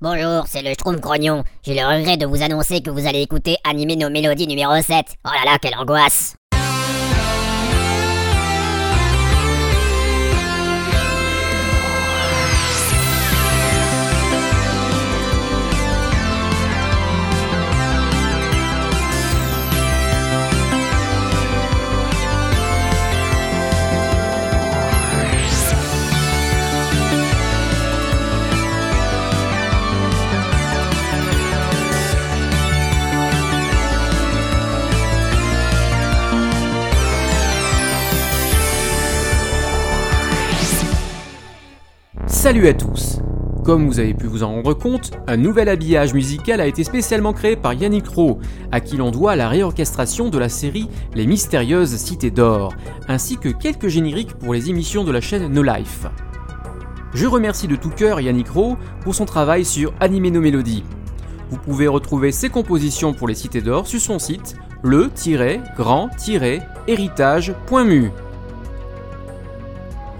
Bonjour, c'est le Schtroumpf Grognon. J'ai le regret de vous annoncer que vous allez écouter Animer nos mélodies numéro 7. Oh là là, quelle angoisse Salut à tous Comme vous avez pu vous en rendre compte, un nouvel habillage musical a été spécialement créé par Yannick Rowe, à qui l'on doit la réorchestration de la série Les Mystérieuses Cités d'Or, ainsi que quelques génériques pour les émissions de la chaîne No Life. Je remercie de tout cœur Yannick Rowe pour son travail sur Animer nos mélodies. Vous pouvez retrouver ses compositions pour les Cités d'Or sur son site le-grand-héritage.mu.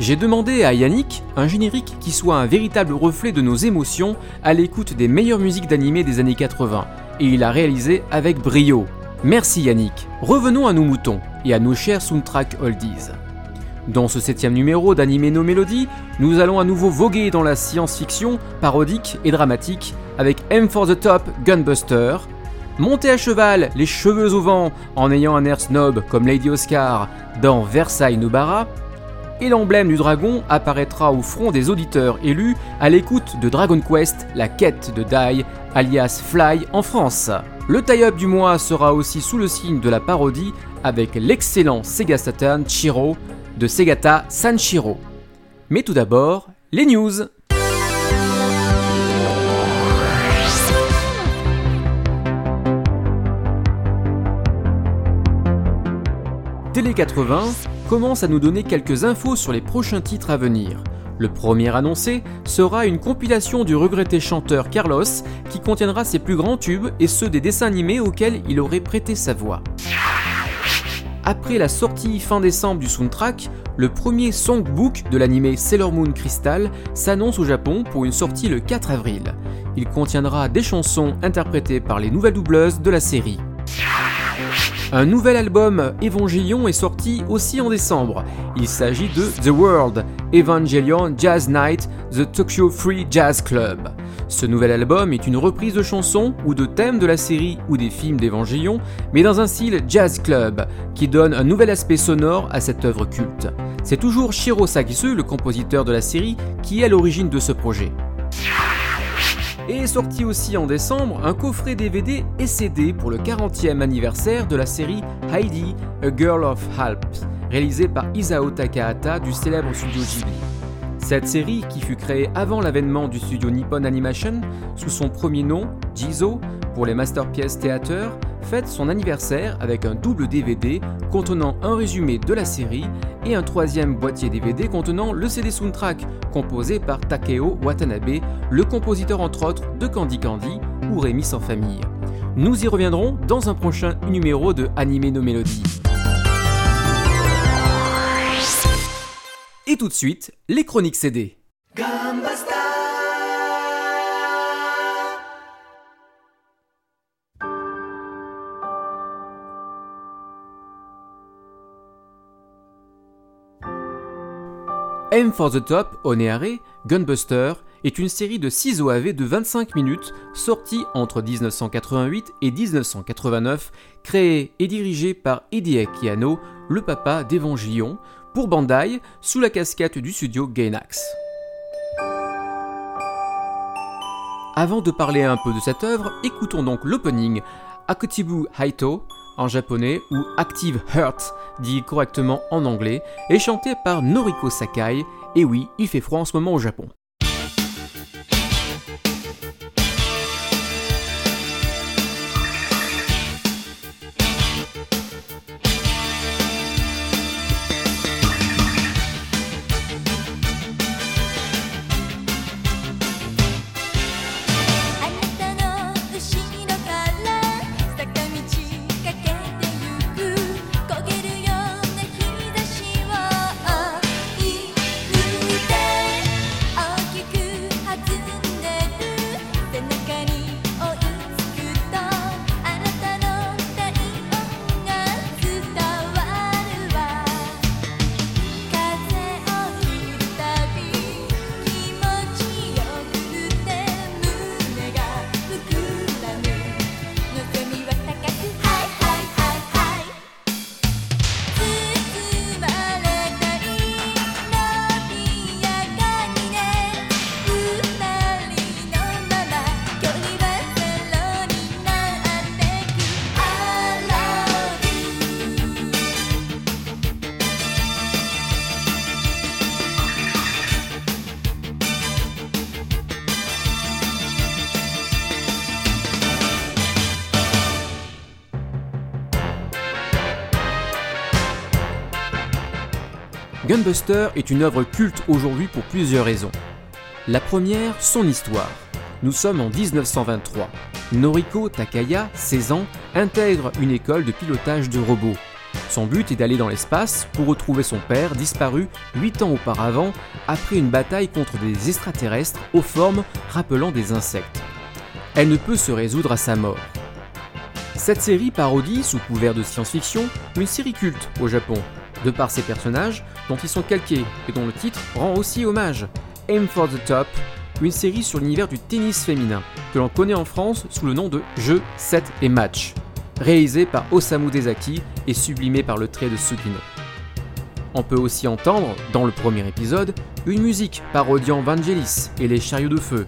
J'ai demandé à Yannick un générique qui soit un véritable reflet de nos émotions à l'écoute des meilleures musiques d'animé des années 80, et il a réalisé avec brio. Merci Yannick. Revenons à nos moutons et à nos chers soundtrack oldies. Dans ce septième numéro d'Animé nos mélodies, nous allons à nouveau voguer dans la science-fiction parodique et dramatique avec M for the Top Gunbuster, monter à cheval les cheveux au vent en ayant un air snob comme Lady Oscar dans Versailles Nubara, et l'emblème du dragon apparaîtra au front des auditeurs élus à l'écoute de Dragon Quest, la quête de Dai, alias Fly en France. Le tie-up du mois sera aussi sous le signe de la parodie avec l'excellent Sega Saturn Chiro de Segata Sanshiro. Mais tout d'abord, les news. Télé 80 commence à nous donner quelques infos sur les prochains titres à venir. Le premier annoncé sera une compilation du regretté chanteur Carlos qui contiendra ses plus grands tubes et ceux des dessins animés auxquels il aurait prêté sa voix. Après la sortie fin décembre du soundtrack, le premier songbook de l'animé Sailor Moon Crystal s'annonce au Japon pour une sortie le 4 avril. Il contiendra des chansons interprétées par les nouvelles doubleuses de la série. Un nouvel album Evangelion est sorti aussi en décembre. Il s'agit de The World, Evangelion Jazz Night, The Tokyo Free Jazz Club. Ce nouvel album est une reprise de chansons ou de thèmes de la série ou des films d'Evangelion, mais dans un style jazz club, qui donne un nouvel aspect sonore à cette œuvre culte. C'est toujours Shiro Sakisu, le compositeur de la série, qui est à l'origine de ce projet. Et est sorti aussi en décembre un coffret DVD et CD pour le 40e anniversaire de la série Heidi, A Girl of Alps, réalisée par Isao Takahata du célèbre studio Ghibli. Cette série, qui fut créée avant l'avènement du studio Nippon Animation, sous son premier nom, Jizo, pour les Masterpiece Theater, fête son anniversaire avec un double DVD contenant un résumé de la série et un troisième boîtier DVD contenant le CD soundtrack composé par Takeo Watanabe, le compositeur entre autres de Candy Candy ou Rémi sans famille. Nous y reviendrons dans un prochain numéro de Animer nos mélodies. Et tout de suite, les chroniques CD. M for the Top, Oneare, Gunbuster est une série de 6 OAV de 25 minutes sortie entre 1988 et 1989, créée et dirigée par Hideaki Anno, le papa d'Evangelion, pour Bandai, sous la casquette du studio Gainax. Avant de parler un peu de cette œuvre, écoutons donc l'opening Akutibu Haito, en japonais ou Active Heart, dit correctement en anglais, est chanté par Noriko Sakai, et oui, il fait froid en ce moment au Japon. Gunbuster est une œuvre culte aujourd'hui pour plusieurs raisons. La première, son histoire. Nous sommes en 1923. Noriko Takaya, 16 ans, intègre une école de pilotage de robots. Son but est d'aller dans l'espace pour retrouver son père disparu 8 ans auparavant après une bataille contre des extraterrestres aux formes rappelant des insectes. Elle ne peut se résoudre à sa mort. Cette série parodie, sous couvert de science-fiction, une série culte au Japon, de par ses personnages dont ils sont calqués et dont le titre rend aussi hommage. Aim for the Top, une série sur l'univers du tennis féminin, que l'on connaît en France sous le nom de Jeux, 7 et Match, réalisé par Osamu Dezaki et sublimé par le trait de Sugino. On peut aussi entendre, dans le premier épisode, une musique parodiant Vangelis et les chariots de feu,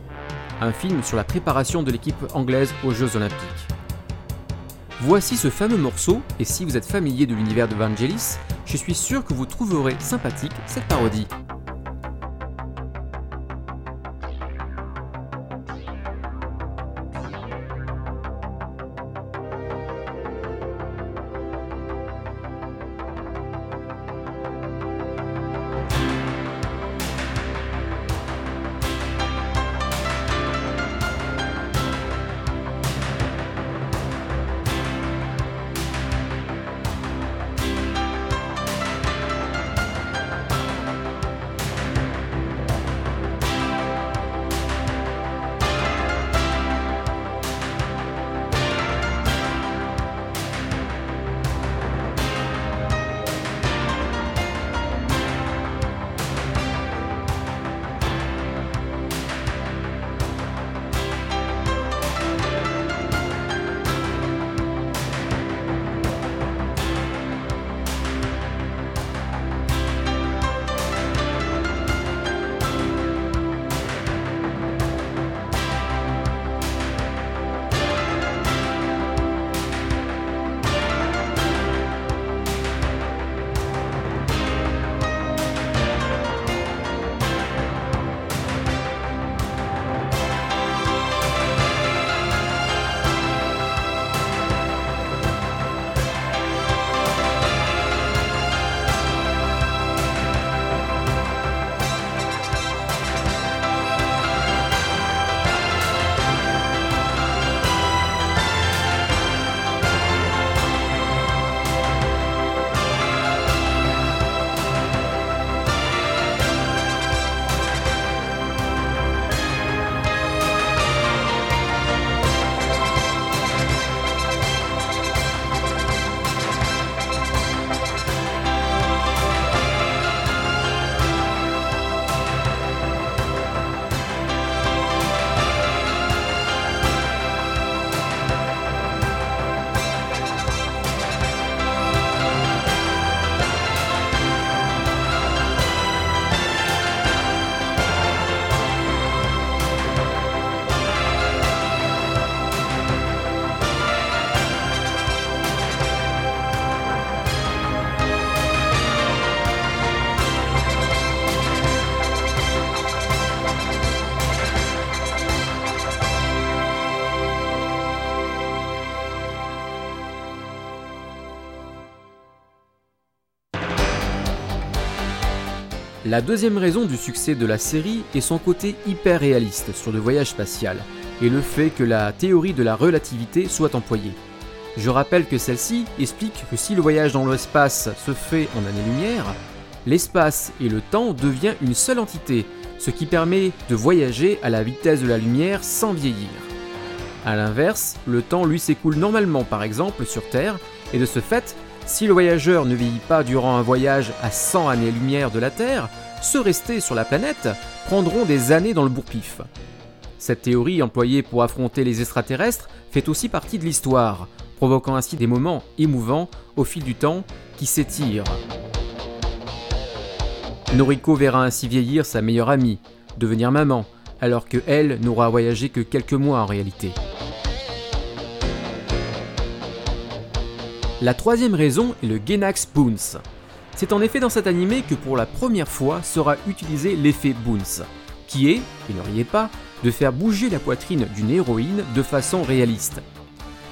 un film sur la préparation de l'équipe anglaise aux Jeux olympiques. Voici ce fameux morceau, et si vous êtes familier de l'univers de Vangelis, je suis sûr que vous trouverez sympathique cette parodie. La deuxième raison du succès de la série est son côté hyper réaliste sur le voyage spatial et le fait que la théorie de la relativité soit employée. Je rappelle que celle-ci explique que si le voyage dans l'espace se fait en années-lumière, l'espace et le temps deviennent une seule entité, ce qui permet de voyager à la vitesse de la lumière sans vieillir. A l'inverse, le temps lui s'écoule normalement par exemple sur Terre, et de ce fait, si le voyageur ne vieillit pas durant un voyage à 100 années-lumière de la Terre, ceux restés sur la planète prendront des années dans le bourpif. Cette théorie employée pour affronter les extraterrestres fait aussi partie de l'histoire, provoquant ainsi des moments émouvants au fil du temps qui s'étirent. Noriko verra ainsi vieillir sa meilleure amie, devenir maman, alors que elle n'aura voyagé que quelques mois en réalité. La troisième raison est le Genax Boons. C'est en effet dans cet animé que pour la première fois sera utilisé l'effet Boons, qui est, et ne riez pas, de faire bouger la poitrine d'une héroïne de façon réaliste.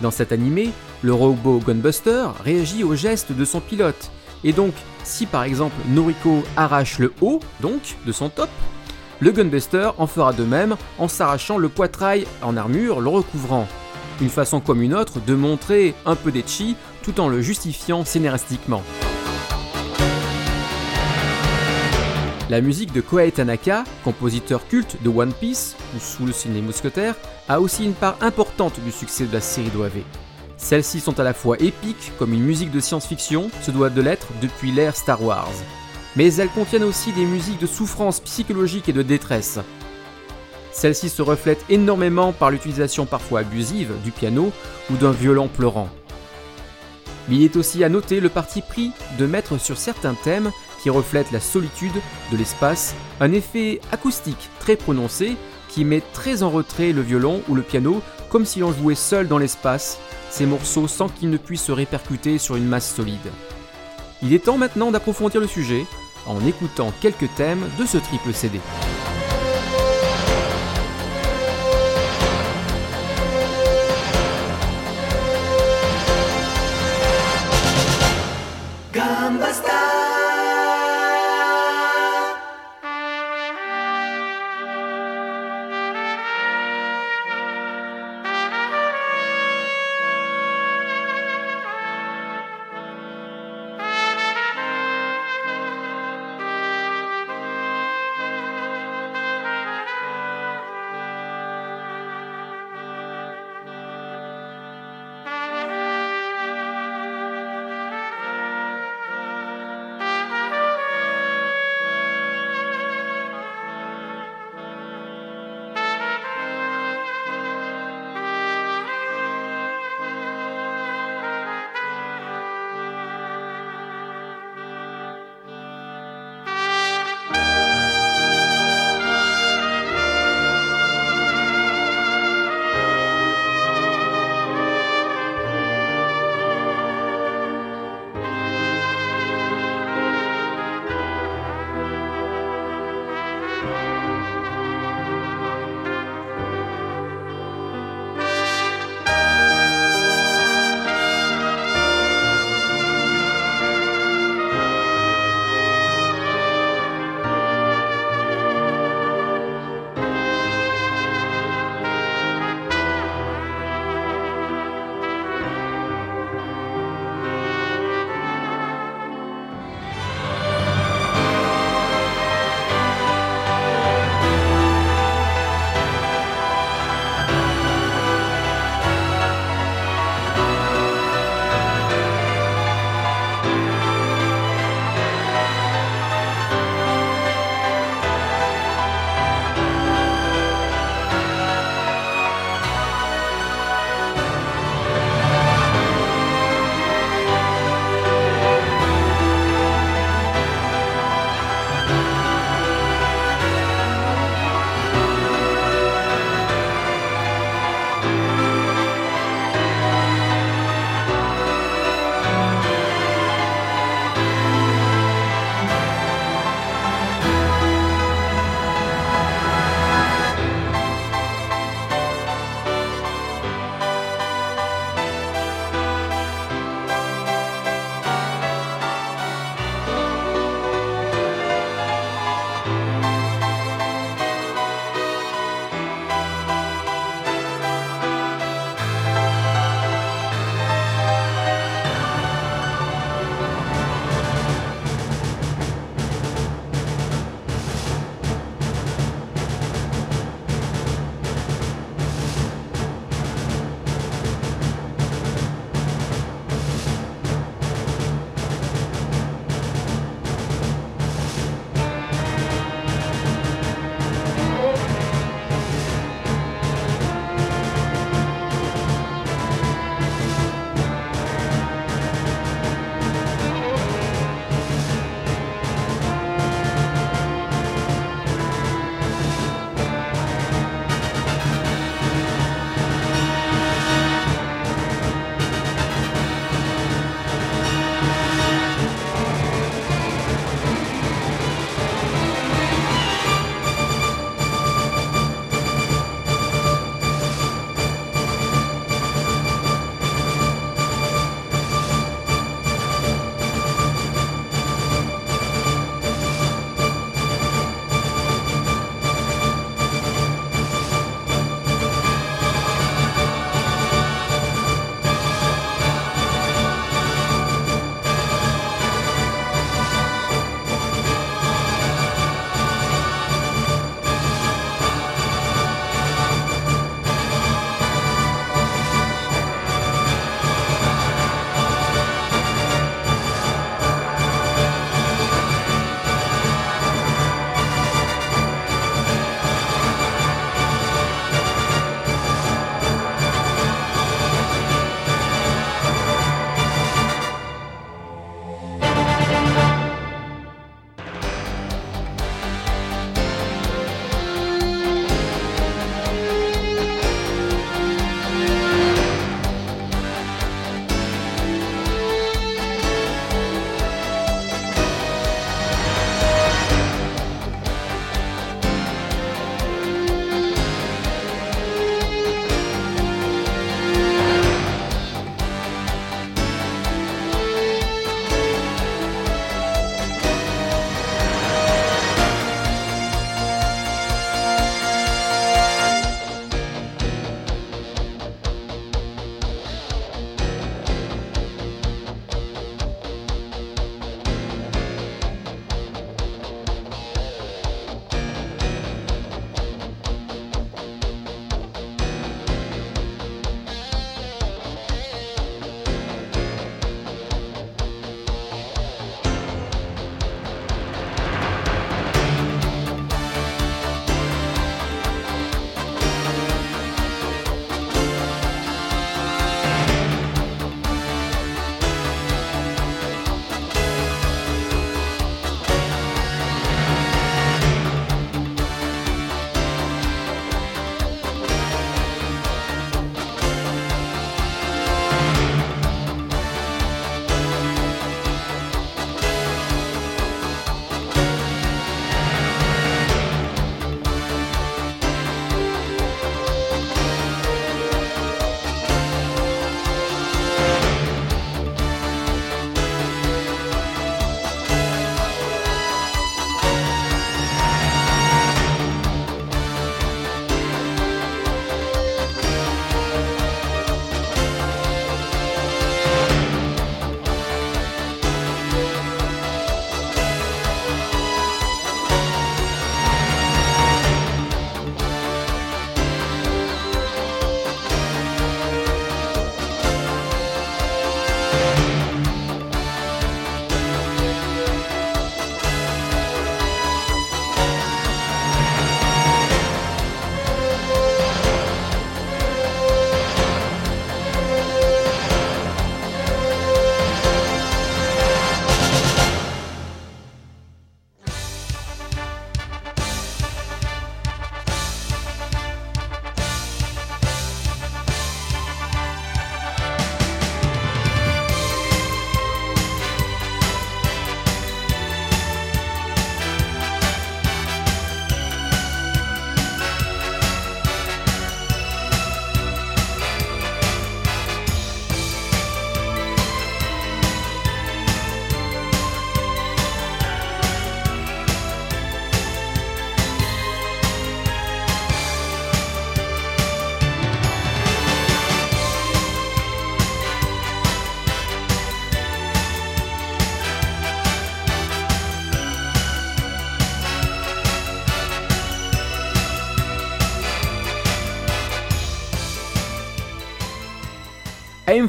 Dans cet animé, le robot Gunbuster réagit aux gestes de son pilote, Et donc, si par exemple Noriko arrache le haut, donc, de son top, le Gunbuster en fera de même en s'arrachant le poitrail en armure le recouvrant. Une façon comme une autre de montrer un peu d'etchi tout en le justifiant scénaristiquement. La musique de Koei Tanaka, compositeur culte de One Piece ou sous le ciné mousquetaire, a aussi une part importante du succès de la série d'OAV. Celles-ci sont à la fois épiques, comme une musique de science-fiction se doit de l'être depuis l'ère Star Wars. Mais elles contiennent aussi des musiques de souffrance psychologique et de détresse. Celles-ci se reflètent énormément par l'utilisation parfois abusive du piano ou d'un violon pleurant. Il est aussi à noter le parti pris de mettre sur certains thèmes qui reflètent la solitude de l'espace un effet acoustique très prononcé qui met très en retrait le violon ou le piano comme si l'on jouait seul dans l'espace ces morceaux sans qu'ils ne puissent se répercuter sur une masse solide. Il est temps maintenant d'approfondir le sujet en écoutant quelques thèmes de ce triple CD. ambas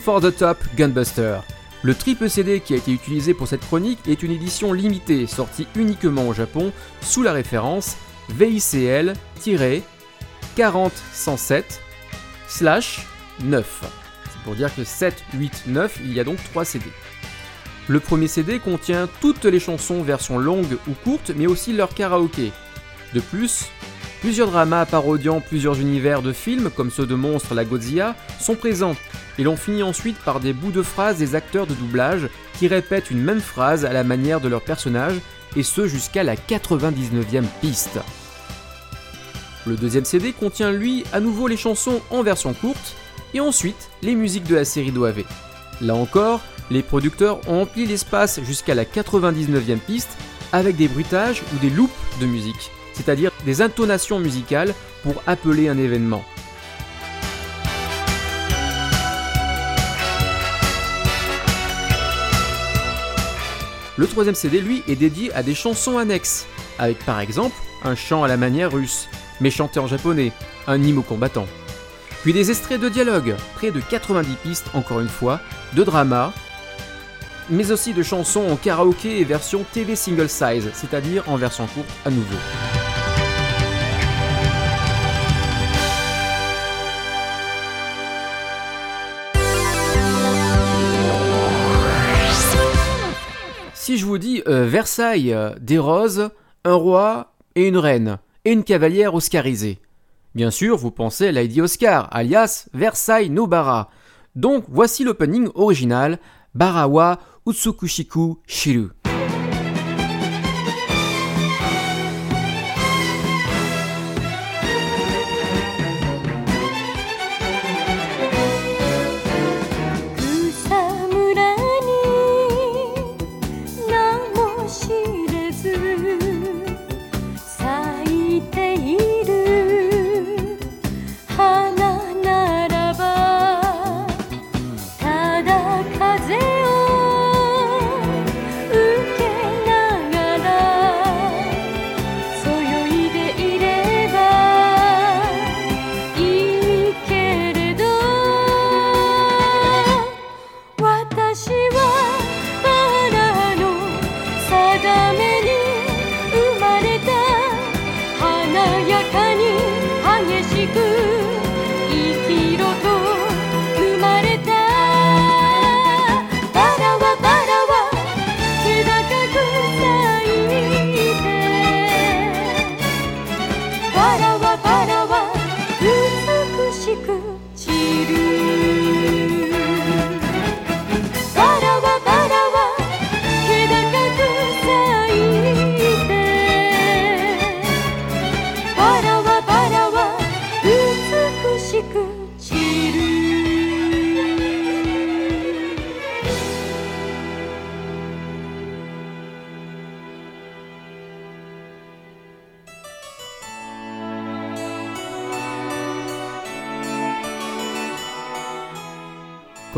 for the Top Gunbuster. Le triple CD qui a été utilisé pour cette chronique est une édition limitée sortie uniquement au Japon sous la référence VICL-40107 slash 9. C'est pour dire que 7, 8, 9, il y a donc 3 CD. Le premier CD contient toutes les chansons version longue ou courte, mais aussi leur karaoké. De plus, plusieurs dramas parodiant plusieurs univers de films, comme ceux de Monstres la Godzilla, sont présents, et l'on finit ensuite par des bouts de phrases des acteurs de doublage qui répètent une même phrase à la manière de leur personnage, et ce jusqu'à la 99e piste. Le deuxième CD contient lui à nouveau les chansons en version courte, et ensuite les musiques de la série d'OAV. Là encore, les producteurs ont empli l'espace jusqu'à la 99e piste avec des bruitages ou des loops de musique, c'est-à-dire des intonations musicales pour appeler un événement. Le troisième CD, lui, est dédié à des chansons annexes, avec par exemple un chant à la manière russe, mais chanté en japonais, un hymne au combattant. Puis des extraits de dialogue, près de 90 pistes encore une fois, de drama, mais aussi de chansons en karaoké et version TV single size, c'est-à-dire en version courte à nouveau. Si je vous dis euh, Versailles, euh, des roses, un roi et une reine, et une cavalière oscarisée, bien sûr vous pensez à Lady Oscar, alias Versailles Nobara. Donc voici l'opening original, Barawa Utsukushiku Shiru.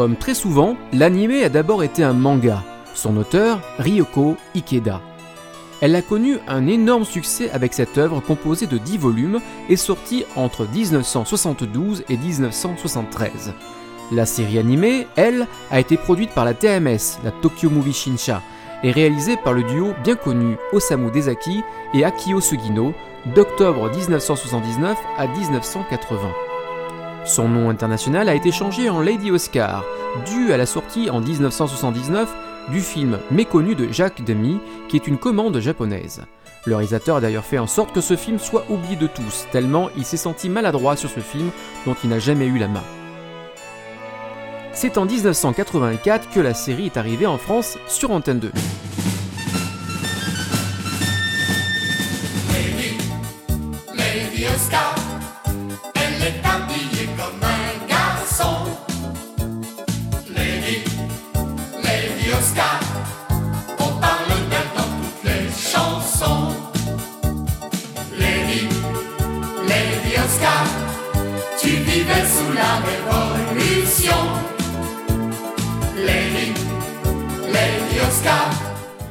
Comme très souvent, l'anime a d'abord été un manga, son auteur Ryoko Ikeda. Elle a connu un énorme succès avec cette œuvre composée de 10 volumes et sortie entre 1972 et 1973. La série animée, elle, a été produite par la TMS, la Tokyo Movie Shinsha, et réalisée par le duo bien connu Osamu Dezaki et Akio Sugino d'octobre 1979 à 1980. Son nom international a été changé en Lady Oscar, dû à la sortie en 1979 du film méconnu de Jacques Demy, qui est une commande japonaise. Le réalisateur a d'ailleurs fait en sorte que ce film soit oublié de tous, tellement il s'est senti maladroit sur ce film dont il n'a jamais eu la main. C'est en 1984 que la série est arrivée en France sur Antenne 2. Lady Oscar,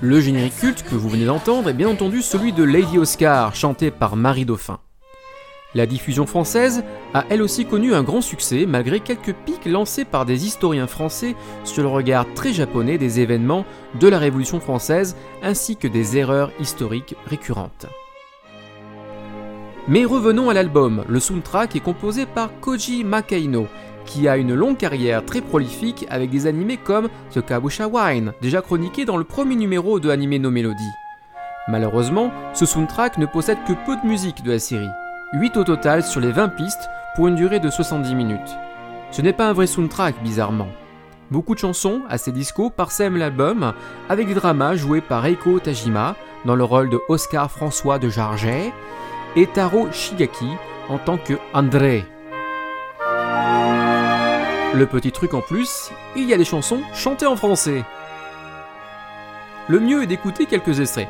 Le générique culte que vous venez d'entendre est bien entendu celui de Lady Oscar, chanté par Marie Dauphin. La diffusion française a elle aussi connu un grand succès malgré quelques pics lancés par des historiens français sur le regard très japonais des événements de la Révolution française ainsi que des erreurs historiques récurrentes. Mais revenons à l'album, le soundtrack est composé par Koji Makaino, qui a une longue carrière très prolifique avec des animés comme The Kabusha Wine, déjà chroniqué dans le premier numéro de Anime no Melody. Malheureusement, ce soundtrack ne possède que peu de musique de la série, 8 au total sur les 20 pistes pour une durée de 70 minutes. Ce n'est pas un vrai soundtrack bizarrement. Beaucoup de chansons, assez disco, parsèment l'album avec des dramas joués par Reiko Tajima dans le rôle de Oscar François de Jarget et Taro Shigaki en tant que André. Le petit truc en plus, il y a des chansons chantées en français. Le mieux est d'écouter quelques extraits.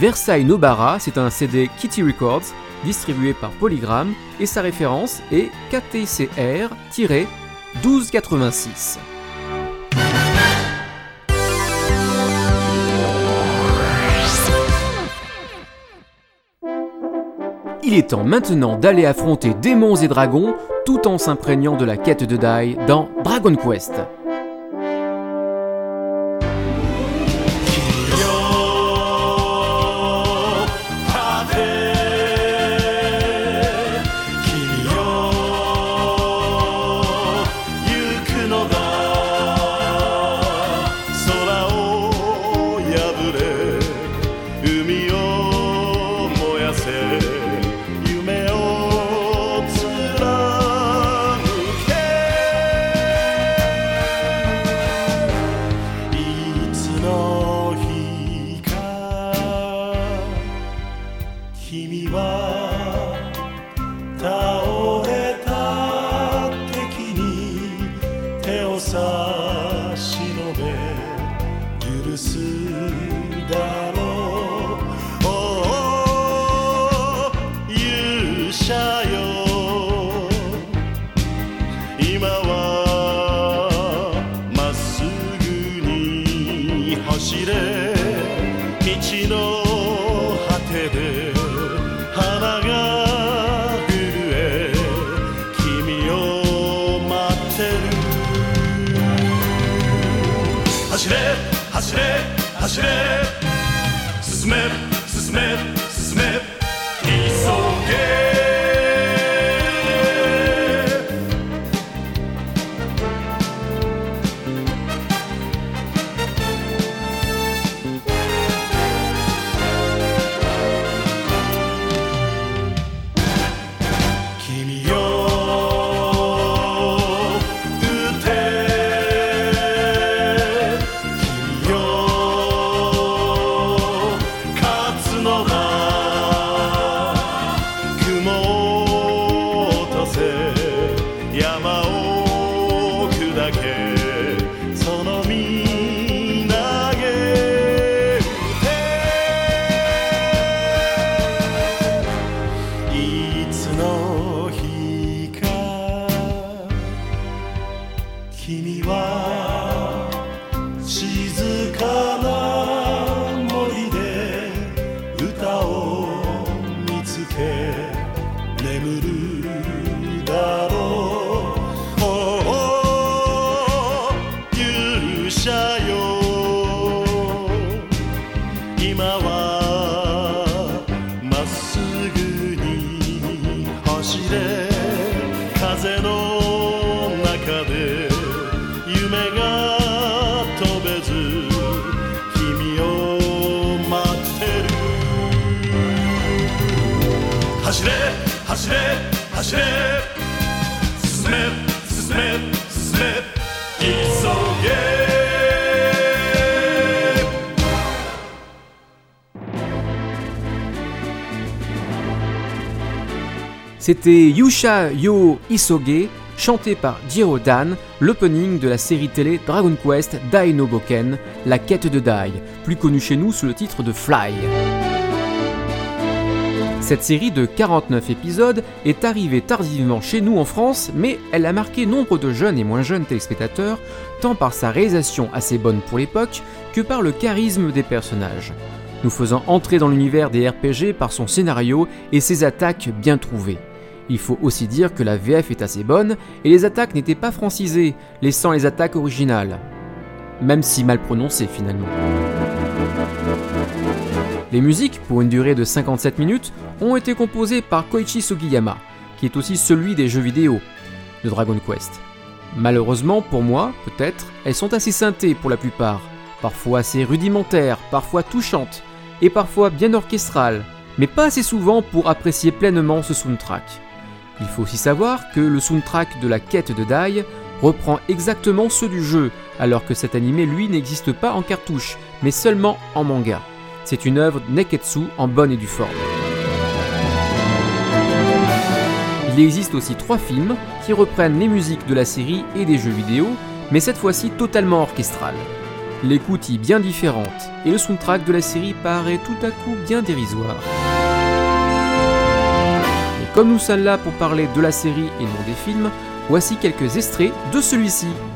Versailles Nobara, c'est un CD Kitty Records distribué par Polygram et sa référence est KTCR-1286. Il est temps maintenant d'aller affronter démons et dragons tout en s'imprégnant de la quête de Dai dans Dragon Quest. see. Hashem. C'était Yusha Yo Isoge, chanté par Jiro Dan, l'opening de la série télé Dragon Quest Dai no Boken, la quête de Dai, plus connue chez nous sous le titre de Fly. Cette série de 49 épisodes est arrivée tardivement chez nous en France, mais elle a marqué nombre de jeunes et moins jeunes téléspectateurs, tant par sa réalisation assez bonne pour l'époque que par le charisme des personnages, nous faisant entrer dans l'univers des RPG par son scénario et ses attaques bien trouvées. Il faut aussi dire que la VF est assez bonne et les attaques n'étaient pas francisées, laissant les attaques originales. Même si mal prononcées finalement. Les musiques, pour une durée de 57 minutes, ont été composées par Koichi Sugiyama, qui est aussi celui des jeux vidéo de Dragon Quest. Malheureusement pour moi, peut-être, elles sont assez synthées pour la plupart, parfois assez rudimentaires, parfois touchantes, et parfois bien orchestrales, mais pas assez souvent pour apprécier pleinement ce soundtrack. Il faut aussi savoir que le soundtrack de la quête de Dai reprend exactement ceux du jeu, alors que cet animé lui n'existe pas en cartouche, mais seulement en manga. C'est une œuvre neketsu en bonne et due forme. Il existe aussi trois films qui reprennent les musiques de la série et des jeux vidéo, mais cette fois-ci totalement orchestrales. l'écoute y bien différente, et le soundtrack de la série paraît tout à coup bien dérisoire. Et comme nous sommes là pour parler de la série et non des films, voici quelques extraits de celui-ci.「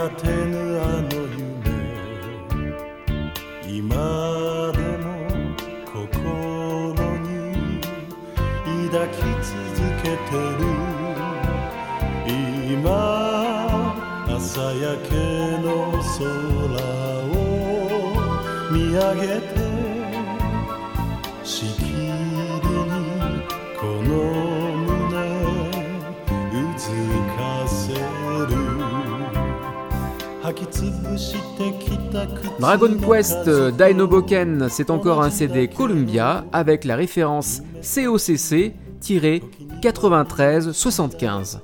I take Quest euh, Dino Boken, c'est encore un CD Columbia avec la référence COCC-9375.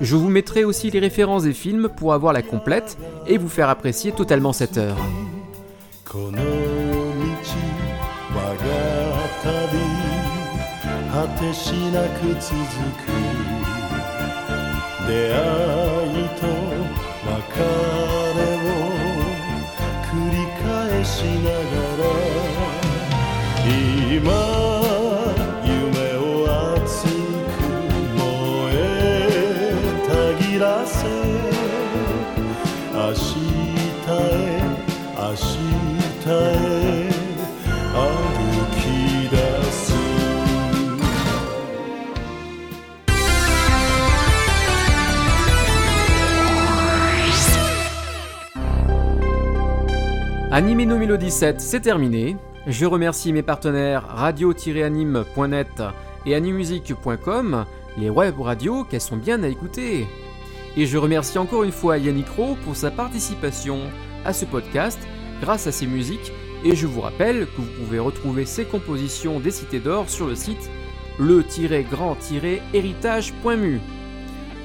Je vous mettrai aussi les références des films pour avoir la complète et vous faire apprécier totalement cette heure. ながら今明日へ明日へ Animé No Mélodie 7, c'est terminé. Je remercie mes partenaires radio-anime.net et animusique.com, les web radios qu'elles sont bien à écouter. Et je remercie encore une fois Yannick Rowe pour sa participation à ce podcast grâce à ses musiques et je vous rappelle que vous pouvez retrouver ses compositions des Cités d'Or sur le site le-grand-héritage.mu.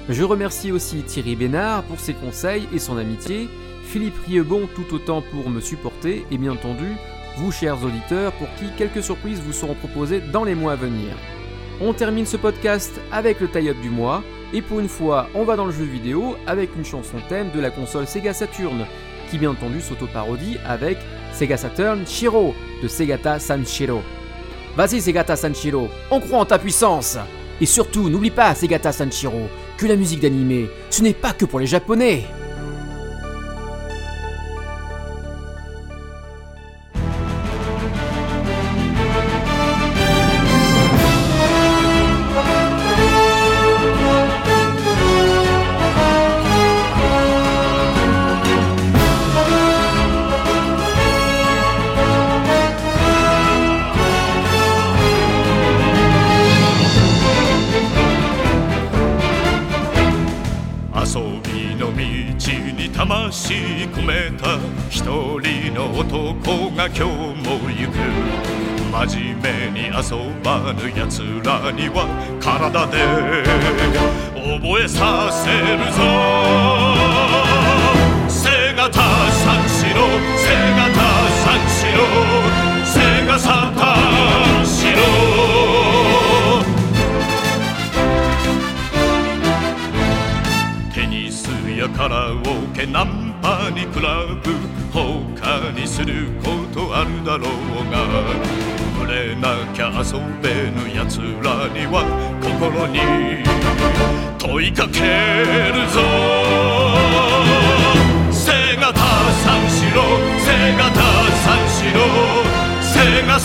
Je remercie aussi Thierry Bénard pour ses conseils et son amitié, Philippe Riebon tout autant pour me supporter et bien entendu vous chers auditeurs pour qui quelques surprises vous seront proposées dans les mois à venir. On termine ce podcast avec le tie-up du mois et pour une fois on va dans le jeu vidéo avec une chanson thème de la console Sega Saturn qui bien entendu s'auto-parodie avec Sega Saturn Shiro de Segata Sanshiro. Vas-y Segata Sanshiro, on croit en ta puissance Et surtout, n'oublie pas Segata Sanshiro que la musique d'animé, ce n'est pas que pour les japonais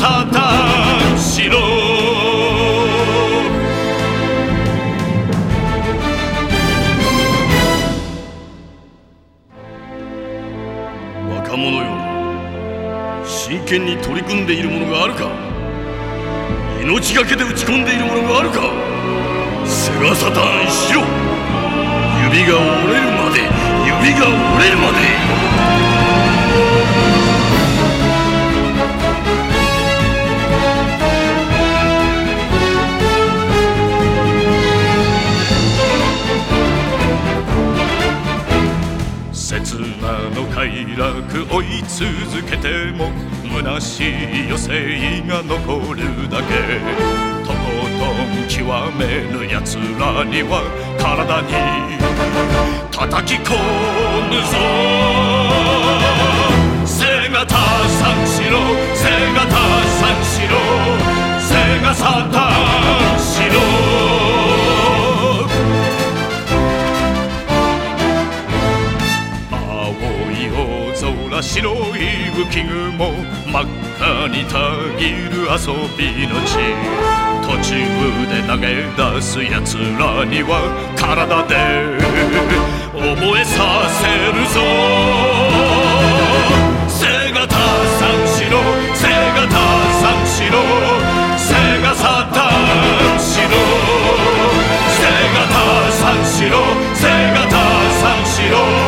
サタン四郎若者よ真剣に取り組んでいるものがあるか。命がけで打ち込んでいるものがあるか。セガサタンしろ。指が折れるまで指が折れるまで。楽追い続けても虚しい余生が残るだけ。とことん極めぬ奴らには体に叩き込むぞ。背がた三四郎背がた三四郎背がサタン四郎白い浮き雲真っ赤にたぎる遊びの地。途中で投げ出すやつらには体で覚えさせるぞ。背がたさんしろ背がたさんしろ背がさたんしろ背がたさんしろ背がたさんしろ